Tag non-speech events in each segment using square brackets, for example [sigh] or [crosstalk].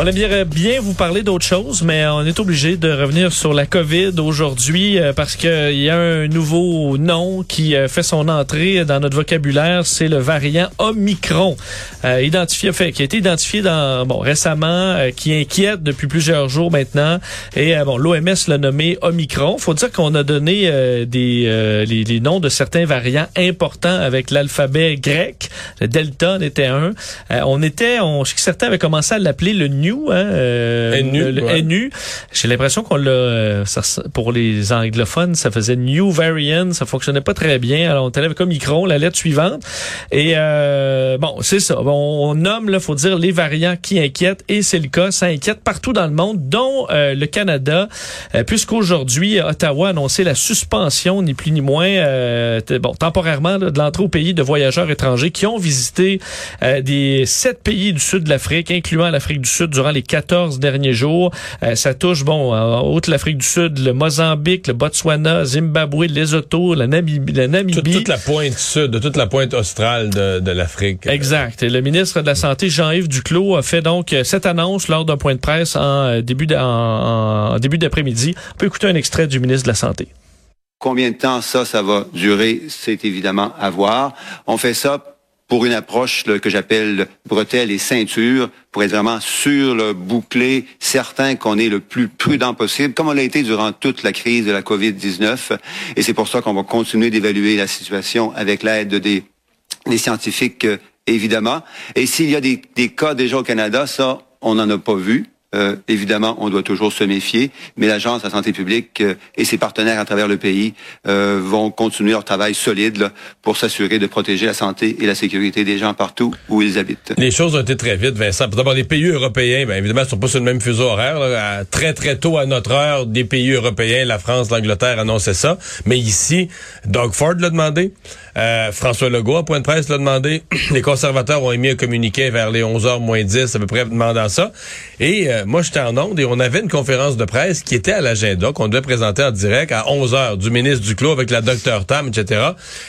On aimerait bien vous parler d'autre chose, mais on est obligé de revenir sur la COVID aujourd'hui euh, parce qu'il y a un nouveau nom qui euh, fait son entrée dans notre vocabulaire, c'est le variant Omicron, euh, identifié, qui a été identifié dans, bon, récemment, qui inquiète depuis plusieurs jours maintenant. Et bon, l'OMS l'a nommé Omicron. Faut dire qu'on a donné des les, les, noms de certains variants importants avec l'alphabet grec. Le Delta en était un. on était, on, certains avaient commencé à l'appeler le New, hein, euh, NU, le, ouais. NU. J'ai l'impression qu'on l'a, euh, pour les anglophones, ça faisait New Variant, ça fonctionnait pas très bien. Alors on était avec Omicron, la lettre suivante. Et euh, bon, c'est ça. Bon, on nomme, là, faut dire les variants qui inquiètent, et c'est le cas. Ça inquiète partout dans le monde, dont euh, le Canada, euh, puisqu'aujourd'hui Ottawa a annoncé la suspension, ni plus ni moins, euh, bon, temporairement là, de l'entrée au pays de voyageurs étrangers qui ont visité euh, des sept pays du sud de l'Afrique, incluant l'Afrique du Sud durant les 14 derniers jours. Euh, ça touche, bon, en haute l'Afrique du Sud, le Mozambique, le Botswana, Zimbabwe, Lesotho, la Namibie. La Namibie. Toute, toute la pointe sud, de toute la pointe australe de, de l'Afrique. Exact. Et le ministre de la Santé, Jean-Yves Duclos, a fait donc euh, cette annonce lors d'un point de presse en euh, début d'a- en- en début d'après-midi. On peut écouter un extrait du ministre de la Santé. Combien de temps ça, ça va durer, c'est évidemment à voir. On fait ça pour une approche là, que j'appelle bretelle et ceinture, pour être vraiment sûr, là, bouclé, certain qu'on est le plus prudent possible, comme on l'a été durant toute la crise de la COVID-19. Et c'est pour ça qu'on va continuer d'évaluer la situation avec l'aide des, des scientifiques, euh, évidemment. Et s'il y a des, des cas déjà au Canada, ça, on n'en a pas vu. Euh, évidemment, on doit toujours se méfier, mais l'Agence de la santé publique euh, et ses partenaires à travers le pays euh, vont continuer leur travail solide là, pour s'assurer de protéger la santé et la sécurité des gens partout où ils habitent. Les choses ont été très vite, Vincent. D'abord, les pays européens, bien évidemment, sont pas sur le même fuseau horaire. là. À- très, très tôt à notre heure, des pays européens, la France, l'Angleterre annonçaient ça. Mais ici, Doug Ford l'a demandé. Euh, François Legault, à point de presse, l'a demandé. [clears throat] Les conservateurs ont émis un communiqué vers les 11h moins 10, à peu près, demandant ça. Et euh, moi, j'étais en onde et on avait une conférence de presse qui était à l'agenda, qu'on devait présenter en direct à 11h du ministre Duclos avec la docteur Tam, etc.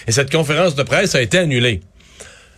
Et cette conférence de presse a été annulée.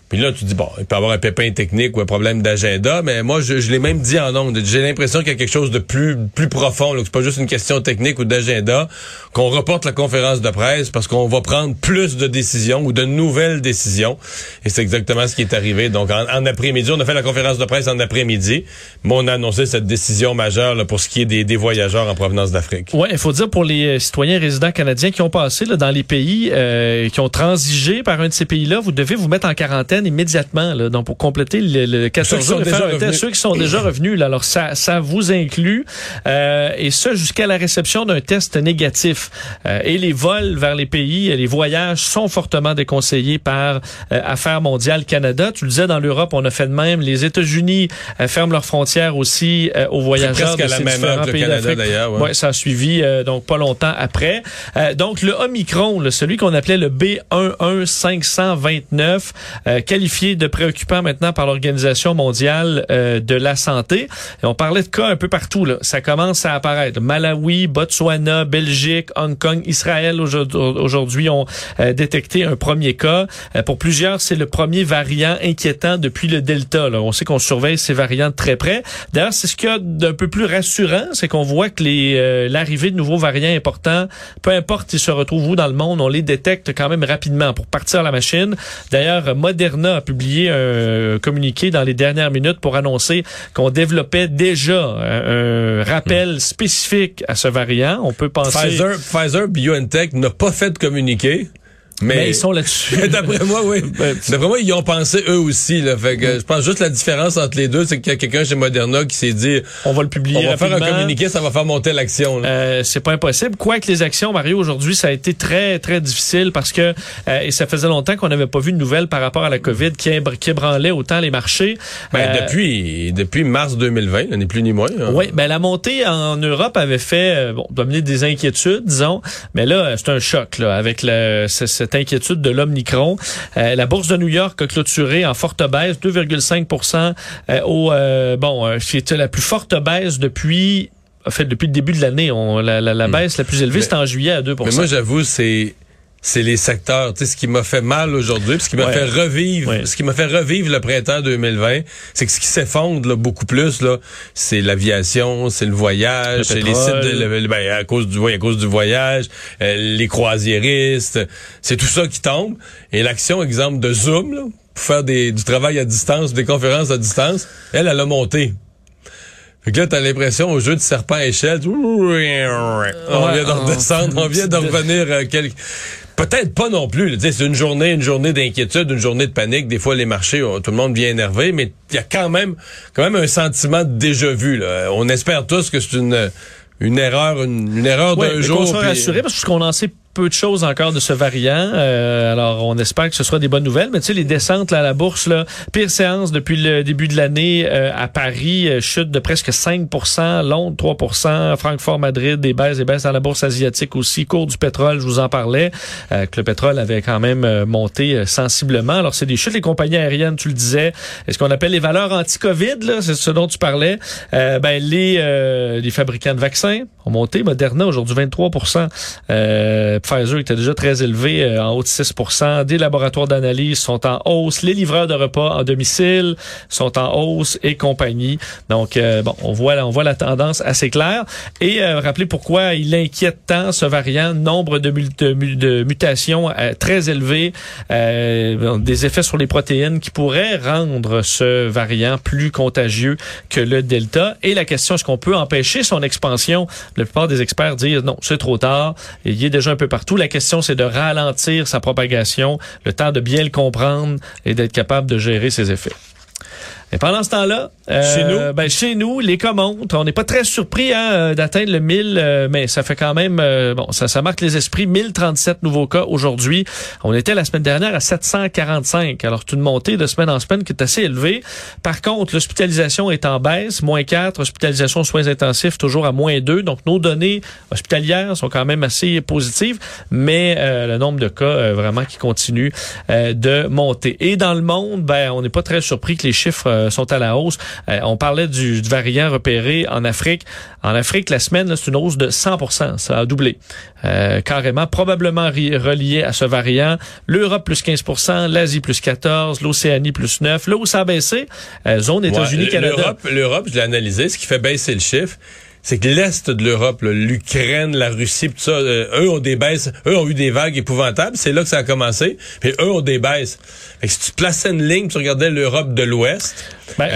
Puis là, tu dis, bon, il peut y avoir un pépin technique ou un problème d'agenda, mais moi, je, je l'ai même dit en ondes. J'ai l'impression qu'il y a quelque chose de plus, plus profond, là, que c'est pas juste une question technique ou d'agenda, qu'on reporte la conférence de presse parce qu'on va prendre plus de décisions ou de nouvelles décisions. Et c'est exactement ce qui est arrivé. Donc, en, en après-midi, on a fait la conférence de presse en après-midi, mais on a annoncé cette décision majeure là, pour ce qui est des, des voyageurs en provenance d'Afrique. Ouais, il faut dire pour les euh, citoyens résidents canadiens qui ont passé là, dans les pays euh, qui ont transigé par un de ces pays-là, vous devez vous mettre en quarantaine immédiatement. Là, donc pour compléter le, le 14 Ceux qui jours ceux qui sont déjà revenus. Là, alors ça, ça vous inclut euh, et ça jusqu'à la réception d'un test négatif. Euh, et les vols vers les pays, et les voyages sont fortement déconseillés par euh, Affaires mondiales Canada. Tu le disais dans l'Europe, on a fait de même. Les États-Unis euh, ferment leurs frontières aussi euh, aux voyageurs à de la ces même heure différents pays d'Afrique. ouais. Ouais, ça a suivi euh, donc pas longtemps après. Euh, donc le Omicron, là, celui qu'on appelait le B11529, euh, qualifié de préoccupant maintenant par l'Organisation mondiale euh, de la santé. Et on parlait de cas un peu partout. Là. Ça commence à apparaître. Malawi, Botswana, Belgique, Hong Kong, Israël aujourd'hui- ont euh, détecté un premier cas. Euh, pour plusieurs, c'est le premier variant inquiétant depuis le Delta. Là. On sait qu'on surveille ces variants de très près. D'ailleurs, c'est ce qu'il y a d'un peu plus rassurant, c'est qu'on voit que les euh, l'arrivée de nouveaux variants importants, peu importe ils se retrouvent où dans le monde, on les détecte quand même rapidement pour partir la machine. D'ailleurs, Moderna a publié un communiqué dans les dernières minutes pour annoncer qu'on développait déjà un, un rappel spécifique à ce variant. On peut penser... Pfizer, Pfizer BioNTech n'a pas fait de communiqué. Mais, Mais ils sont là-dessus. [laughs] D'après moi, oui. [laughs] Ben, D'après moi, ils y ont pensé eux aussi. Là. Fait que, je pense juste la différence entre les deux, c'est qu'il y a quelqu'un chez Moderna qui s'est dit On va le publier on va faire un communiqué, ça va faire monter l'action. Euh, c'est pas impossible. Quoique les actions, Mario, aujourd'hui, ça a été très, très difficile parce que, euh, et ça faisait longtemps qu'on n'avait pas vu de nouvelles par rapport à la COVID qui, qui ébranlait autant les marchés. Ben, Euh, depuis, depuis mars 2020, là, ni plus ni moins. hein. Oui, ben la montée en Europe avait fait euh, bon, dominer des inquiétudes, disons, mais là c'est un choc là avec le ce- cette inquiétude de l'Omicron. Euh, la bourse de New York a clôturé en forte baisse, 2,5% euh, au euh, bon, c'était la plus forte baisse depuis en fait depuis le début de l'année. La, la, la, hmm. baisse la plus élevée, c'est en juillet à 2% Mais moi, j'avoue, c'est c'est les secteurs. Tu sais, ce qui m'a fait mal aujourd'hui, ce qui m'a fait revivre, ce qui m'a fait revivre le printemps 2020, c'est que ce qui s'effondre beaucoup plus là, c'est l'aviation, c'est le voyage, c'est les sites de, ben, à cause du à cause du voyage, euh, les croisiéristes, c'est tout ça qui tombe. Et l'action, exemple de Zoom, là, pour faire des, du travail à distance, des conférences à distance, elle, elle a monté. Fait que là, t'as l'impression au jeu de serpent à échelle, on vient de redescendre, on vient de [laughs] revenir euh, quelques... Peut-être pas non plus. C'est une journée, une journée d'inquiétude, une journée de panique. Des fois, les marchés, oh, tout le monde vient énervé, mais il y a quand même, quand même un sentiment de déjà vu. Là. On espère tous que c'est une une erreur, une, erreur d'un jour. Qu'on soit rassuré parce qu'on en sait peu de choses encore de ce variant. Euh, alors, on espère que ce sera des bonnes nouvelles. Mais tu sais, les descentes là, à la bourse, là, pire séance depuis le début de l'année euh, à Paris, euh, chute de presque 5% Londres 3% Francfort, Madrid, des baisses, des baisses dans la bourse asiatique aussi. Cours du pétrole, je vous en parlais, que le pétrole avait quand même monté sensiblement. Alors, c'est des chutes. Les compagnies aériennes, tu le disais, est-ce qu'on appelle les valeurs anti-COVID, c'est ce dont tu parlais. ben, les, les fabricants de vaccins ont monté. Moderna, aujourd'hui, 23% euh, Pfizer était déjà très élevé, euh, en haut de 6% Des laboratoires d'analyse sont en hausse. Les livreurs de repas en domicile sont en hausse et compagnie. Donc, euh, bon, on voit, on voit la tendance assez claire. Et euh, rappelez pourquoi il inquiète tant ce variant. Nombre de, de mutations très élevées, des effets sur les protéines qui pourraient rendre ce variant plus contagieux que le Delta. Et la question, est-ce qu'on peut empêcher son expansion? La plupart des experts disent non, c'est trop tard. Il y est déjà un peu partout. La question, c'est de ralentir sa propagation, le temps de bien le comprendre et d'être capable de gérer ses effets. Et pendant ce temps-là, chez nous, euh, ben, chez nous, les commandes, on n'est pas très surpris hein, euh, d'atteindre le 1000, euh, mais ça fait quand même, bon, ça, ça marque les esprits. 1037 nouveaux cas aujourd'hui. On était la semaine dernière à 745. Alors, c'est une montée de semaine en semaine qui est assez élevée. Par contre, l'hospitalisation est en baisse, moins 4. Hospitalisation soins intensifs toujours à moins 2. Donc, nos données hospitalières sont quand même assez positives, mais le nombre de cas vraiment qui continue de monter. Et dans le monde, ben, on n'est pas très surpris que les chiffres sont à la hausse. Euh, on parlait du, variant repéré en Afrique. En Afrique, la semaine, c'est une hausse de 100% Ça a doublé. Euh, carrément, probablement relié à ce variant. L'Europe plus 15% l'Asie plus 14 l'Océanie plus 9 Là où ça a baissé, euh, zone États-Unis-Canada. L'Europe, je l'ai analysé, ce qui fait baisser le chiffre, c'est que l'Est de l'Europe, l'Ukraine, la Russie, tout ça, euh, eux ont des baisses, eux ont eu des vagues épouvantables. C'est là que ça a commencé. Puis eux ont des baisses. Fait que si tu plaçais une ligne, tu regardais l'Europe de l'Ouest. Ben,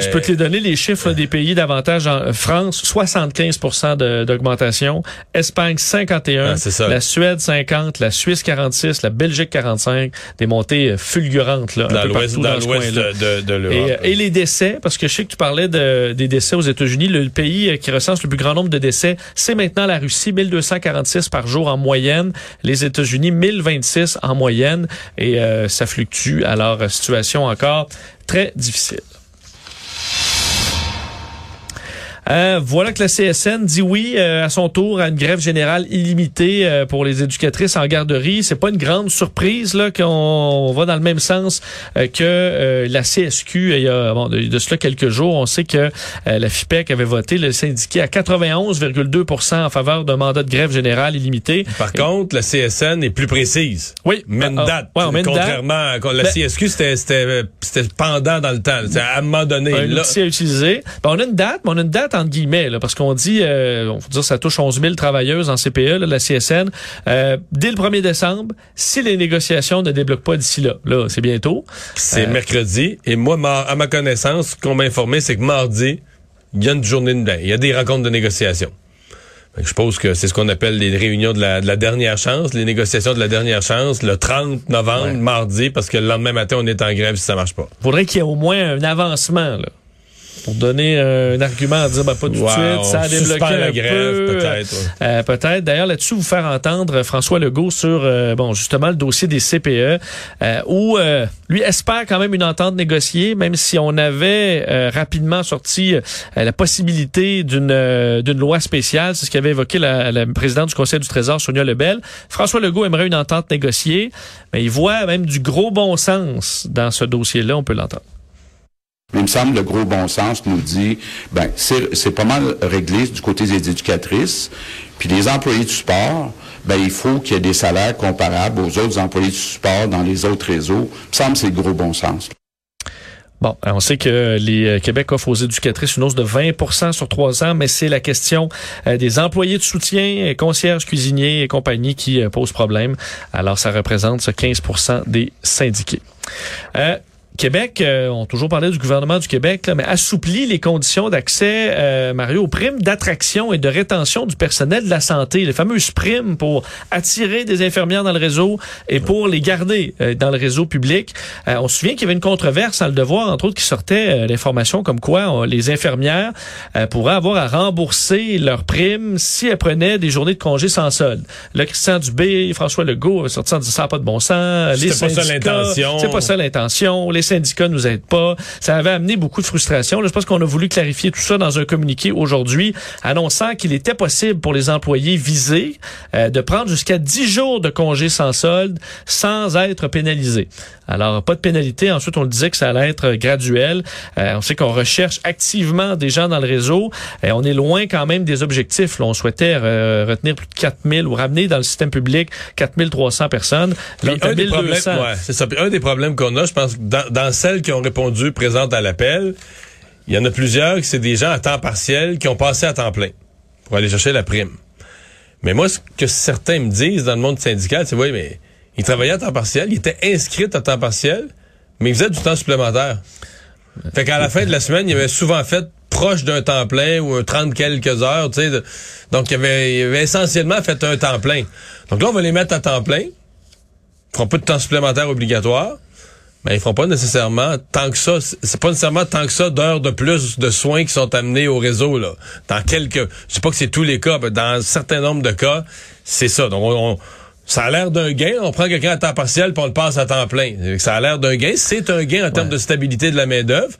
je, peux te, les donner les chiffres des pays davantage. En France, 75% d'augmentation. Espagne, 51. Ah, la Suède, 50. La Suisse, 46. La Belgique, 45. Des montées euh, fulgurantes là, dans l'ouest de, de, l'Europe. Et, et, les décès, parce que je sais que tu parlais de, des décès aux États-Unis. Le, pays qui le plus grand nombre de décès, c'est maintenant la Russie, 1246 par jour en moyenne. Les États-Unis, 1026 en moyenne. Et euh, ça fluctue. Alors, situation encore très difficile. Euh, voilà que la CSN dit oui euh, à son tour à une grève générale illimitée euh, pour les éducatrices en garderie. C'est pas une grande surprise là qu'on va dans le même sens que la CSQ. Il y a bon, de, cela quelques jours, on sait que la FIPEC avait voté le syndicat à 91,2% en faveur d'un mandat de grève générale illimité. Par contre, la CSN est plus précise. Oui, même ah, date. contrairement à la ben, CSQ, c'était pendant dans le temps. C'est à un moment donné. Un là. à utiliser. Ben, on a une date, mais on a une date entre guillemets, là, parce qu'on dit, euh, on dire, ça touche 11 000 travailleuses en CPE, là, la CSN. Euh, dès le 1er décembre, si les négociations ne débloquent pas d'ici là, là, c'est bientôt. C'est euh, mercredi. Et moi, à ma connaissance, ce qu'on m'a informé, c'est que mardi, il y a une journée de il y a des rencontres de négociation. Je suppose que c'est ce qu'on appelle les réunions de la, dernière chance, les négociations de la dernière chance, le 30 novembre, mardi, parce que le lendemain matin, on est en grève si ça marche pas. Faudrait qu'il y ait au moins un avancement, là. Pour donner un argument à dire ben, pas tout de Wow, suite, ça a débloqué un la grève, peu. peut-être, ouais. Euh, peut-être. D'ailleurs, là-dessus, vous faire entendre euh, François Legault sur euh, bon justement le dossier des CPE, euh, où euh, lui espère quand même une entente négociée, même si on avait euh, rapidement sorti euh, la possibilité d'une euh, d'une loi spéciale. C'est ce qu'avait évoqué la, la présidente du Conseil du Trésor, Sonia Lebel. François Legault aimerait une entente négociée, mais il voit même du gros bon sens dans ce dossier-là. On peut l'entendre. Il me semble le gros bon sens nous dit, ben c'est pas mal réglé du côté des éducatrices, puis les employés du sport, ben il faut qu'il y ait des salaires comparables aux autres employés du sport dans les autres réseaux. Il me semble c'est le gros bon sens. Bon, on sait que les euh, Québec offre aux éducatrices une hausse de 20% sur trois ans, mais c'est la question euh, des employés de soutien, euh, concierges, cuisiniers et compagnie qui pose problème. Alors, ça représente ce 15% des syndiqués. Québec, euh, on a toujours parlé du gouvernement du Québec, là, mais assouplit les conditions d'accès, euh, Mario, aux primes d'attraction et de rétention du personnel de la santé, les fameuses primes pour attirer des infirmières dans le réseau et pour les garder euh, dans le réseau public. Euh, on se souvient qu'il y avait une controverse dans le devoir, entre autres, qui sortait euh, l'information comme quoi euh, les infirmières euh, pourraient avoir à rembourser leurs primes si elles prenaient des journées de congé sans solde. Là, Christian Dubé, François Legault sorti en disant ça pas de bon sens. C'était pas ça l'intention. C'est pas ça l'intention. Les syndicats nous aident pas. Ça avait amené beaucoup de frustration. Je pense qu'on a voulu clarifier tout ça dans un communiqué aujourd'hui, annonçant qu'il était possible pour les employés visés euh, de prendre jusqu'à 10 jours de congé sans solde sans être pénalisés. Alors, pas de pénalité. Ensuite, on le disait que ça allait être graduel. Euh, on sait qu'on recherche activement des gens dans le réseau. Et on est loin quand même des objectifs. Là, on souhaitait euh, retenir plus de 4000 ou ramener dans le système public 4300 personnes. Là, un des problèmes, 1200. ouais, c'est ça. Puis un des problèmes qu'on a, je pense, dans, dans celles qui ont répondu présentes à l'appel, il y en a plusieurs que c'est des gens à temps partiel qui ont passé à temps plein pour aller chercher la prime. Mais moi, ce que certains me disent dans le monde syndical, c'est oui, mais ils travaillaient à temps partiel, ils étaient inscrits à temps partiel, mais ils faisaient du temps supplémentaire. Fait qu'à la fin de la semaine, ils avaient souvent fait proche d'un temps plein ou un 30 quelques heures, tu sais. donc, ils avaient essentiellement fait un temps plein. Donc là, on va les mettre à temps plein. Ils feront pas de temps supplémentaire obligatoire. Mais ils feront pas nécessairement tant que ça. C'est pas nécessairement tant que ça d'heures de plus de soins qui sont amenés au réseau, là. Dans quelques, je sais pas que c'est tous les cas, mais dans un certain nombre de cas, c'est ça. Donc, on, on- ça a l'air d'un gain. On prend quelqu'un à temps partiel puis on le passe à temps plein. Ça a l'air d'un gain. C'est un gain en termes de stabilité de la main-d'œuvre.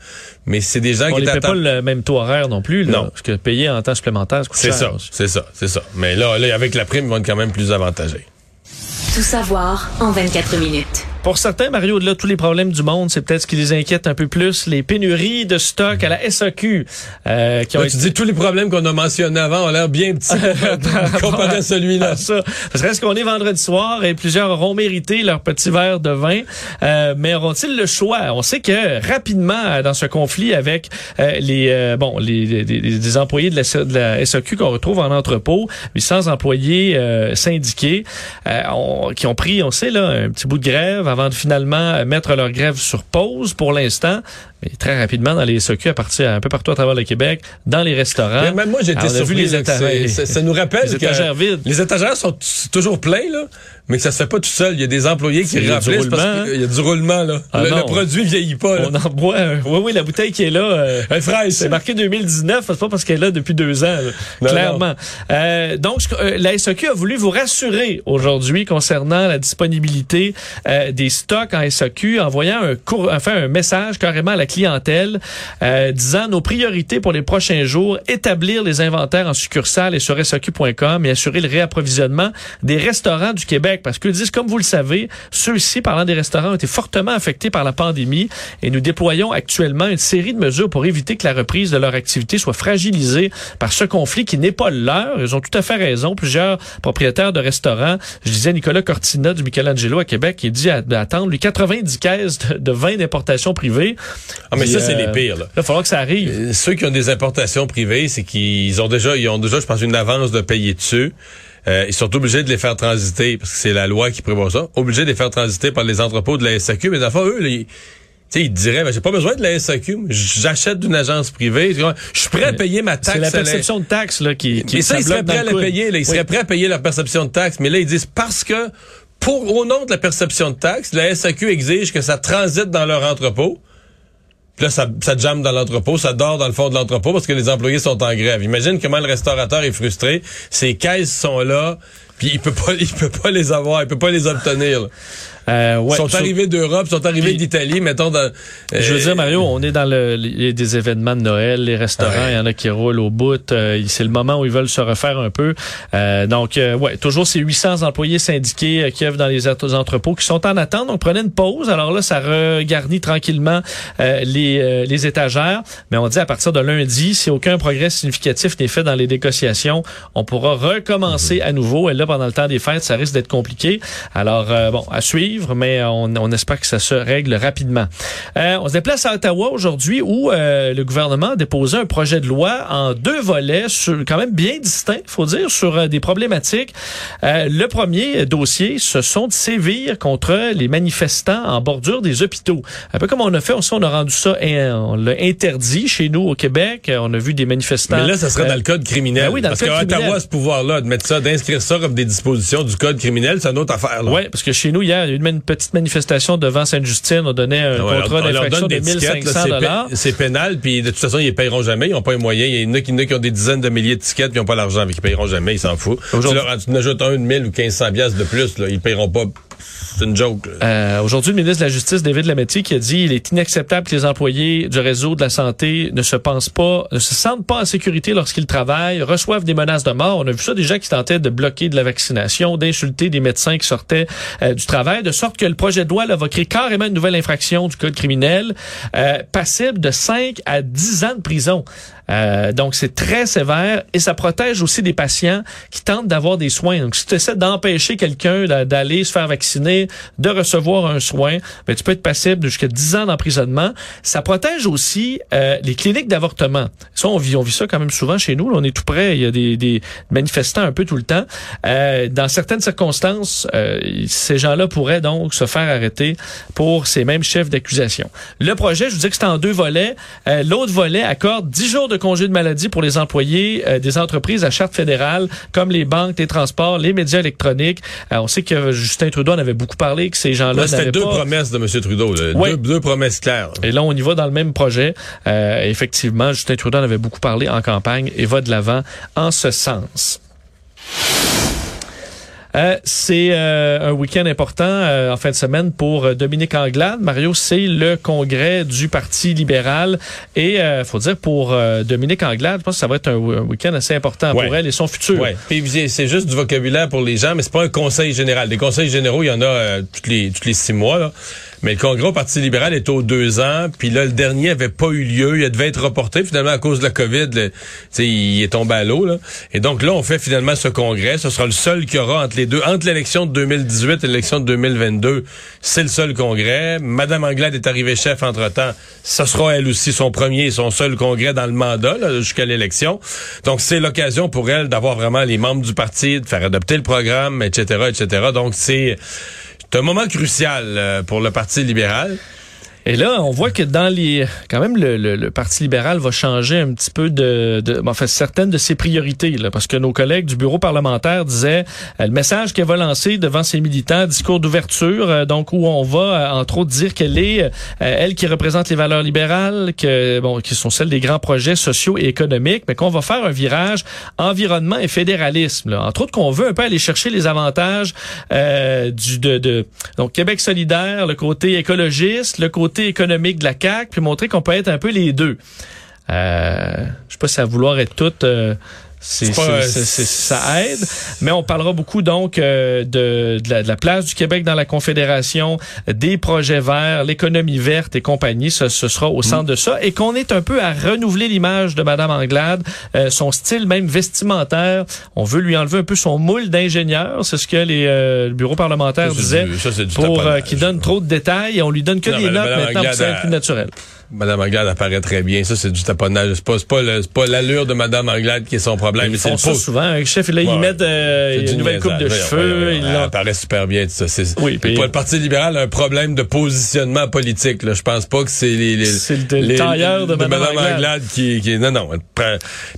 Mais c'est des gens On qui paie temps pas le même taux horaire non plus. Là, Non. Parce que payer en temps supplémentaire, C'est ça, c'est ça, c'est ça. Mais là, là, avec la prime, ils vont être quand même plus avantagés. Tout savoir en 24 minutes. Pour certains, Mario, au-delà de tous les problèmes du monde, c'est peut-être ce qui les inquiète un peu plus, les pénuries de stock à la SAQ. euh, qui ont Là, tu dis tous les problèmes qu'on a mentionnés avant ont l'air bien petits [laughs] comparé à celui-là. ça. Parce que reste qu'on est vendredi soir et plusieurs auront mérité leur petit verre de vin. Euh, mais auront-ils le choix? On sait que rapidement, euh, dans ce conflit avec euh, les euh, bon les, les- les- les employés de la, de la SAQ qu'on retrouve en entrepôt, 800 employés euh, syndiqués euh, on- qui ont pris, on sait, là, un petit bout de grève avant de finalement euh, mettre leur grève sur pause pour l'instant. Mais très rapidement, dans les SAQ, à partir un peu partout à travers le Québec, dans les restaurants. Mais même moi, j'ai été Alors, on a vu surpris. les que étagères- ça, nous rappelle les que étagères vides. Les étagères sont toujours pleins, là, mais que ça se fait pas tout seul. Il y a des employés qui remplissent parce qu'il y a du roulement. Là. Ah le, le produit vieillit pas. Là. On en boit. un- Oui, oui, la bouteille qui est là. euh, Elle est fraîche. c'est marqué 2019, c'est pas parce qu'elle est là depuis deux ans. Non, clairement. Euh, donc, euh, la SAQ a voulu vous rassurer aujourd'hui concernant la disponibilité euh, des stocks en SAQ, en envoyant un, court, enfin, un message carrément à la clientèle euh, disant nos priorités pour les prochains jours, établir les inventaires en succursale et sur SAQ.com et assurer le réapprovisionnement des restaurants du Québec. Parce que disent, comme vous le savez, ceux-ci, parlant des restaurants, ont été fortement affectés par la pandémie et nous déployons actuellement une série de mesures pour éviter que la reprise de leur activité soit fragilisée par ce conflit qui n'est pas le leur. Ils ont tout à fait raison. Plusieurs propriétaires de restaurants, je disais Nicolas Cortina du Michelangelo à Québec, qui dit d'attendre lui 90 caisses de, de vin d'importation privée. Ah, mais ça, c'est euh, les pires. Là. Il va falloir que ça arrive. Euh, Ceux qui ont des importations privées, c'est qu'ils ont déjà, ils ont déjà, je pense, une avance de payer dessus. Euh, ils sont obligés de les faire transiter, parce que c'est la loi qui prévoit ça, obligés de les faire transiter par les entrepôts de la SAQ. Mais d'abord, eux, là, ils, tu sais, ils diraient, ben, j'ai pas besoin de la SAQ, j'achète d'une agence privée. Je suis prêt à payer ma taxe. C'est la perception de taxe là, qui, qui mais ça, ils seraient prêts à la payer. Là. Ils Oui. seraient prêts à payer leur perception de taxe. Mais là, ils disent parce que, pour au nom de la perception de taxe, la SAQ exige que ça transite dans leur entrepôt. Là, ça, ça jamme dans l'entrepôt, ça dort dans le fond de l'entrepôt parce que les employés sont en grève. Imagine comment le restaurateur est frustré. Ses caisses sont là, puis il peut pas, [laughs] il peut pas les avoir, il peut pas les obtenir. Euh, ouais, ils sont arrivés d'Europe, ils sont arrivés d'Italie, mettons dans. Je veux euh, dire, Mario, on est dans le, les- des événements de Noël, les restaurants, il Ouais. y en a qui roulent au bout. euh, c'est le moment où ils veulent se refaire un peu. Euh, donc, euh, ouais, toujours ces 800 employés syndiqués qui œuvrent dans les entrepôts qui sont en attente. Donc, prenez une pause. Alors là, ça regarnit tranquillement euh, les, euh, les étagères. Mais on dit à partir de lundi, si aucun progrès significatif n'est fait dans les négociations, on pourra recommencer à nouveau. Et là, pendant le temps des fêtes, ça risque d'être compliqué. Alors, euh, bon, à suivre, mais on, on espère que ça se règle rapidement. Euh, on se déplace à Ottawa aujourd'hui où euh, le gouvernement a déposé un projet de loi en deux volets, sur, quand même bien distincts, faut dire, sur euh, des problématiques. Euh, le premier dossier, ce sont de sévir contre les manifestants en bordure des hôpitaux. Un peu comme on a fait, on, sait, on a rendu ça, on l'a interdit chez nous au Québec. Euh, On a vu des manifestants. Mais là, ça serait euh, dans le code criminel. ben oui, dans le Parce qu'à Ottawa, ce pouvoir-là, de mettre ça, d'inscrire ça comme des dispositions du code criminel, c'est une autre affaire. Oui, parce que chez nous, hier, il y a eu une, une petite manifestation devant Sainte-Justine. On donnait un Ah ouais, contrat d'infraction de des tickets, 1500 là, c'est dollars. C'est pénal, puis de toute façon, ils ne paieront jamais. Ils n'ont pas les moyens. Il y en a qui, ont des dizaines de milliers de tickets, puis ils n'ont pas l'argent, mais ils paieront jamais. Ils s'en foutent. Tu leur tu en ajoutes un de 1000 ou 1500 piastres de plus, là, ils paieront pas. C'est une joke. Euh, Aujourd'hui, le ministre de la Justice, David Lametti, qui a dit il est inacceptable que les employés du réseau de la santé ne se pensent pas, ne se sentent pas en sécurité lorsqu'ils travaillent, reçoivent des menaces de mort. On a vu ça gens qui tentaient de bloquer de la vaccination, d'insulter des médecins qui sortaient euh, du travail, de sorte que le projet de loi là, va créer carrément une nouvelle infraction du code criminel, euh, passible de 5 à 10 ans de prison. Euh, donc, c'est très sévère et ça protège aussi des patients qui tentent d'avoir des soins. Donc, si tu essaies d'empêcher quelqu'un d'a- d'aller se faire vacciner, de recevoir un soin, ben, tu peux être passible de jusqu'à 10 ans d'emprisonnement. Ça protège aussi euh, les cliniques d'avortement. Ça, on vit, on vit ça quand même souvent chez nous. là. on est tout près. Il y a des, des manifestants un peu tout le temps. Euh, dans certaines circonstances, euh, ces gens-là pourraient donc se faire arrêter pour ces mêmes chefs d'accusation. Le projet, je vous dis que c'est en deux volets. Euh, L'autre volet accorde 10 jours de congé de maladie pour les employés euh, des entreprises à charte fédérale, comme les banques, les transports, les médias électroniques. Euh, on sait que Justin Trudeau en avait beaucoup parlé, que ces gens-là Là, c'était deux pas... promesses de M. Trudeau. là. Ouais. Deux, deux promesses claires. Et là, on y va dans le même projet. Euh, effectivement, Justin Trudeau en avait beaucoup parlé en campagne et va de l'avant en ce sens. Euh, c'est euh, un week-end important euh, en fin de semaine pour euh, Dominique Anglade. Mario, c'est le congrès du Parti libéral. Et euh, faut dire pour euh, Dominique Anglade, je pense que ça va être un, un week-end assez important Ouais. pour elle et son futur. Ouais. C'est- c'est juste du vocabulaire pour les gens, mais c'est pas un conseil général. Des conseils généraux, il y en a euh, toutes les toutes les six mois. Là. Mais le congrès au Parti libéral est aux deux ans. Puis là, le dernier avait pas eu lieu. Il devait être reporté. Finalement, à cause de la COVID, il est tombé à l'eau. Et donc là, on fait finalement ce congrès. Ce sera le seul qu'il y aura entre les deux. Entre l'élection de 2018 et l'élection de 2022, c'est le seul congrès. Madame Anglade est arrivée chef entre-temps. Ce sera elle aussi son premier et son seul congrès dans le mandat jusqu'à l'élection. Donc c'est l'occasion pour elle d'avoir vraiment les membres du parti, de faire adopter le programme, etc., etc. Donc c'est c'est un moment crucial euh, pour le Parti libéral. Et là, on voit que dans les, quand même, le, le- le Parti libéral va changer un petit peu de, de enfin, certaines de ses priorités, là, parce que nos collègues du bureau parlementaire disaient euh, le message qu'elle va lancer devant ses militants, discours d'ouverture, euh, donc où on va euh, entre autres dire qu'elle est, euh, elle qui représente les valeurs libérales, que bon, qui sont celles des grands projets sociaux et économiques, mais qu'on va faire un virage environnement et fédéralisme. Là. Entre autres, qu'on veut un peu aller chercher les avantages euh, du de, de donc Québec solidaire, le côté écologiste, le côté économique de la CAQ, puis montrer qu'on peut être un peu les deux. Euh, je sais pas si à vouloir être tout. euh, c'est, pas- ça aide, mais on parlera beaucoup donc euh, de, de, la, de la place du Québec dans la Confédération, des projets verts, l'économie verte et compagnie. Ce, ce sera au centre de ça et qu'on est un peu à renouveler l'image de Madame Anglade, euh, son style même vestimentaire. On veut lui enlever un peu son moule d'ingénieur, c'est ce que les euh, le bureau parlementaire disait du- ça, pour euh, qu'il donne trop de détails et on lui donne que Non, des notes maintenant pour Anglade, que ça elle- plus naturel. Madame Anglade apparaît très bien. Ça, c'est du taponnage. C'est pas, pas, le- pas l'allure de Madame Anglade qui est son problème. Ils font le ça souvent. Un chef, là, Ouais. ils mettent euh, une nouvelle coupe de cheveux. L'ont- Elle apparaît super bien. Ça, c'est, Oui, puis- pour le Parti libéral, un problème de positionnement politique. Là. Je pense pas que c'est les, les, le- tailleur de Madame Anglade. Anglade qui, qui... Non, non.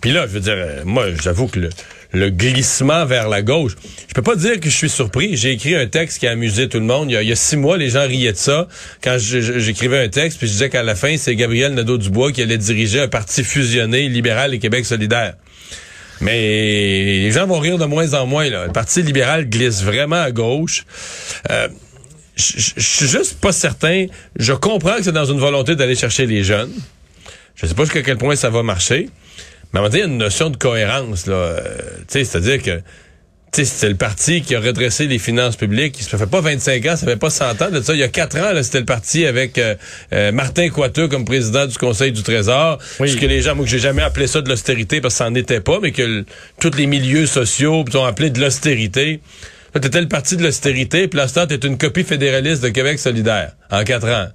Puis là, je veux dire, euh, moi, j'avoue que le, le glissement vers la gauche. Je peux pas dire que je suis surpris. J'ai écrit un texte qui a amusé tout le monde. Il y a, six mois, les gens riaient de ça. Quand j'écrivais un texte, puis je disais qu'à la fin, c'est Gabriel Nadeau-Dubois qui allait diriger un parti fusionné, libéral et Québec solidaire. Mais les gens vont rire de moins en moins. Le Parti libéral glisse vraiment à gauche. Euh, je suis juste pas certain. Je comprends que c'est dans une volonté d'aller chercher les jeunes. Je sais pas jusqu'à quel point ça va marcher. Mais on va dire, il y a une notion de cohérence, là. Euh, c'est-à-dire que c'est le parti qui a redressé les finances publiques. Ça fait pas 25 ans, ça fait pas 100 ans de ça. Il y a 4 ans, c'était le parti avec euh, euh, Martin Coiteux comme président du Conseil du Trésor. Oui. Ce que les gens, moi, que j'ai jamais appelé ça de l'austérité parce que ça n'en était pas, mais que tous les milieux sociaux ont appelé de l'austérité. Là, t'étais le parti de l'austérité, puis là, t'es une copie fédéraliste de Québec solidaire en 4 ans.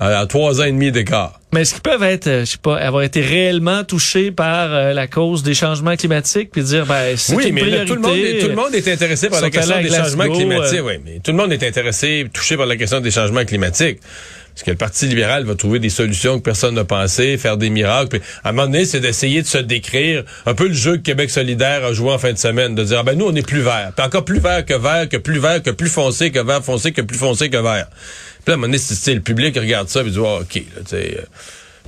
À trois ans et demi d'écart. Mais est-ce qu'ils peuvent être, euh, je sais pas, avoir été réellement touchés par euh, la cause des changements climatiques puis dire, ben, c'est oui, une mais priorité. tout le monde, est, tout le monde est intéressé par la question des changements climatiques. Euh. Oui, mais tout le monde est intéressé, touché par la question des changements climatiques. Parce que le Parti libéral va trouver des solutions que personne n'a pensé, faire des miracles. Puis, à un moment donné, c'est d'essayer de se décrire un peu le jeu que Québec solidaire a joué en fin de semaine, de dire, ah ben nous, on est plus vert. Puis encore plus vert que vert, que plus vert, que plus foncé, que vert foncé, que plus foncé que vert. Puis là, à un moment donné, le public regarde ça et dit, oh, OK, là, tu sais... Euh,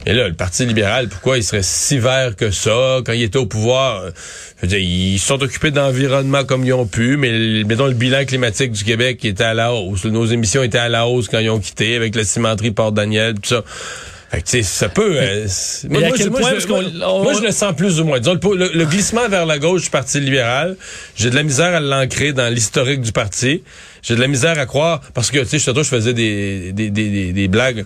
et là, le Parti libéral, pourquoi il serait si vert que ça quand il était au pouvoir? Euh, je veux dire, ils sont occupés d'environnement comme ils ont pu, mais mettons le bilan climatique du Québec était à la hausse. Nos émissions étaient à la hausse quand ils ont quitté, avec la cimenterie Port-Daniel, tout ça. Fait que, ça peut. Euh, moi, moi, je, le sens plus ou moins. Disons, le, glissement vers la gauche du Parti libéral, j'ai de la misère à l'ancrer dans l'historique du parti. J'ai de la misère à croire parce que tu sais, je faisais des, des, des, des blagues.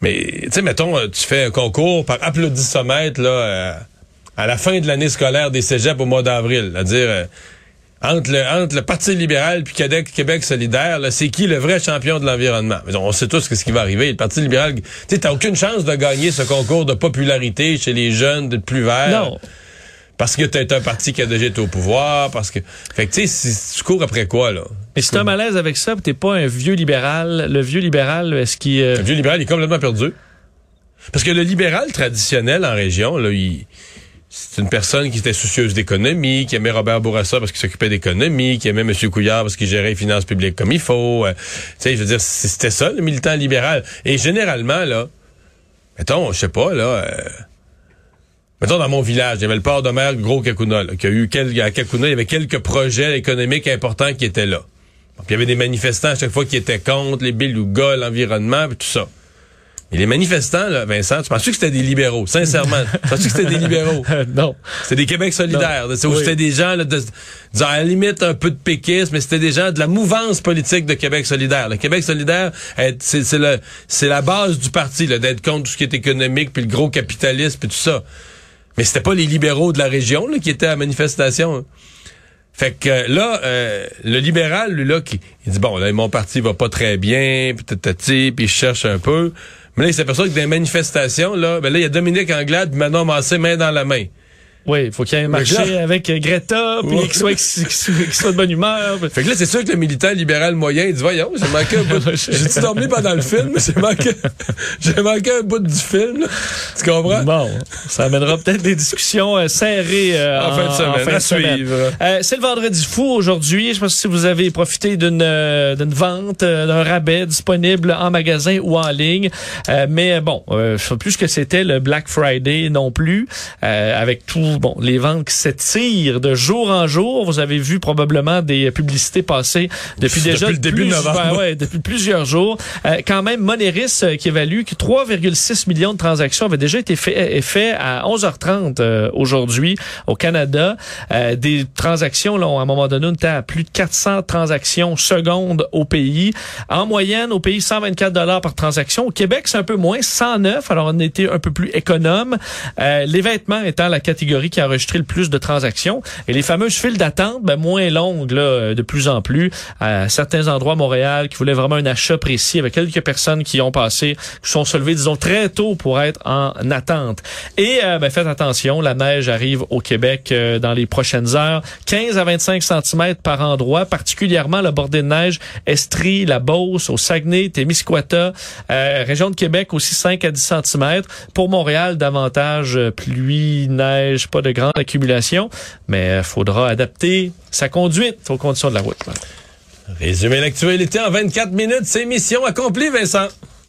Mais tu sais, mettons, euh, tu fais un concours par applaudissomètre là euh, à la fin de l'année scolaire des cégeps au mois d'avril, c'est-à-dire euh, entre le, entre le Parti libéral puis Québec, Québec solidaire, c'est qui le vrai champion de l'environnement? On sait tous ce qui va arriver. Le Parti libéral, tu t'as aucune chance de gagner ce concours de popularité chez les jeunes de plus verts. Non. Parce que t'es un parti qui a déjà été au pouvoir, parce que... Fait que, tu sais, tu cours après quoi, là? Mais si t'es un malaise avec ça, t'es pas un vieux libéral, le vieux libéral, est-ce qu'il... Euh, le vieux libéral, il est complètement perdu. Parce que le libéral traditionnel en région, là, il c'est une personne qui était soucieuse d'économie, qui aimait Robert Bourassa parce qu'il s'occupait d'économie, qui aimait M. Couillard parce qu'il gérait les finances publiques comme il faut. Euh, tu sais, je veux dire, c'était ça, le militant libéral. Et généralement, là, mettons, je sais pas, là... Euh, Mettons, dans mon village, il y avait le port de mer Gros Kakuna, là, qui a eu quelques, à Kakuna, il y avait quelques projets économiques importants qui étaient là. Puis il y avait des manifestants à chaque fois qui étaient contre les belugas, l'environnement, tout ça. Et les manifestants, là, Vincent, tu penses que c'était des libéraux, sincèrement? [laughs] tu penses que c'était des libéraux? [laughs] non. C'était des Québec solidaires. C'était des gens, là, de, à la limite, un peu de péquisme, mais c'était des gens de la mouvance politique de Québec solidaire. Le Québec solidaire, c'est la base du parti, d'être contre tout ce qui est économique, puis le gros capitalisme, puis tout ça. Mais c'était pas les libéraux de la région là, qui étaient à manifestation. Hein. Fait que là, euh, le libéral, lui, là, qui il dit bon, là, mon parti va pas très bien, puis puis il cherche un peu. Mais là, il s'aperçoit que dans les manifestations, là, ben là, il y a Dominique Anglade, Manon Massé, main dans la main. Oui, il faut qu'il y ait un marché avec euh, Greta, puis qu'il soit, soit, de bonne humeur. Fait que là, c'est sûr que le militant libéral moyen, il dit, voyons, j'ai manqué un bout. [laughs] J'ai-tu dormi pendant le film? [laughs] J'ai manqué, j'ai manqué un bout du film. Tu comprends? Bon, ça amènera peut-être des discussions euh, serrées euh, en, fin de semaine. En fin de semaine. Euh, c'est le vendredi fou aujourd'hui. Je sais pas si vous avez profité d'une d'une vente, d'un rabais disponible en magasin ou en ligne. mais bon, je sais plus que c'était le Black Friday non plus, avec tout bon, les ventes qui s'étirent de jour en jour. Vous avez vu probablement des publicités passer depuis déjà le début de novembre. ouais, depuis plusieurs jours. Euh, quand même, Moneris euh, qui évalue que 3,6 millions de transactions avaient déjà été fait, fait à 11h30 euh, aujourd'hui au Canada. des transactions, là, à un moment donné, on était à plus de 400 transactions secondes au pays. En moyenne, au pays, 124 dollars par transaction. Au Québec, c'est un peu moins, 109. Alors, on était un peu plus économe. les vêtements étant la catégorie qui a enregistré le plus de transactions. Et les fameuses files d'attente, ben, moins longues là, de plus en plus. À certains endroits Montréal qui voulaient vraiment un achat précis, avec quelques personnes qui ont passé, qui sont se levées, disons, très tôt pour être en attente. Et euh, ben, faites attention, la neige arrive au Québec euh, dans les prochaines heures. 15 à 25 cm par endroit, particulièrement le bordée de neige, Estrie, la Beauce, au Saguenay, Témiscouata, euh, région de Québec aussi 5 à 10 cm. Pour Montréal, davantage pluie, neige, pas de grande accumulation, mais il faudra adapter sa conduite aux conditions de la route. Résumer l'actualité en 24 minutes, c'est mission accomplie, Vincent.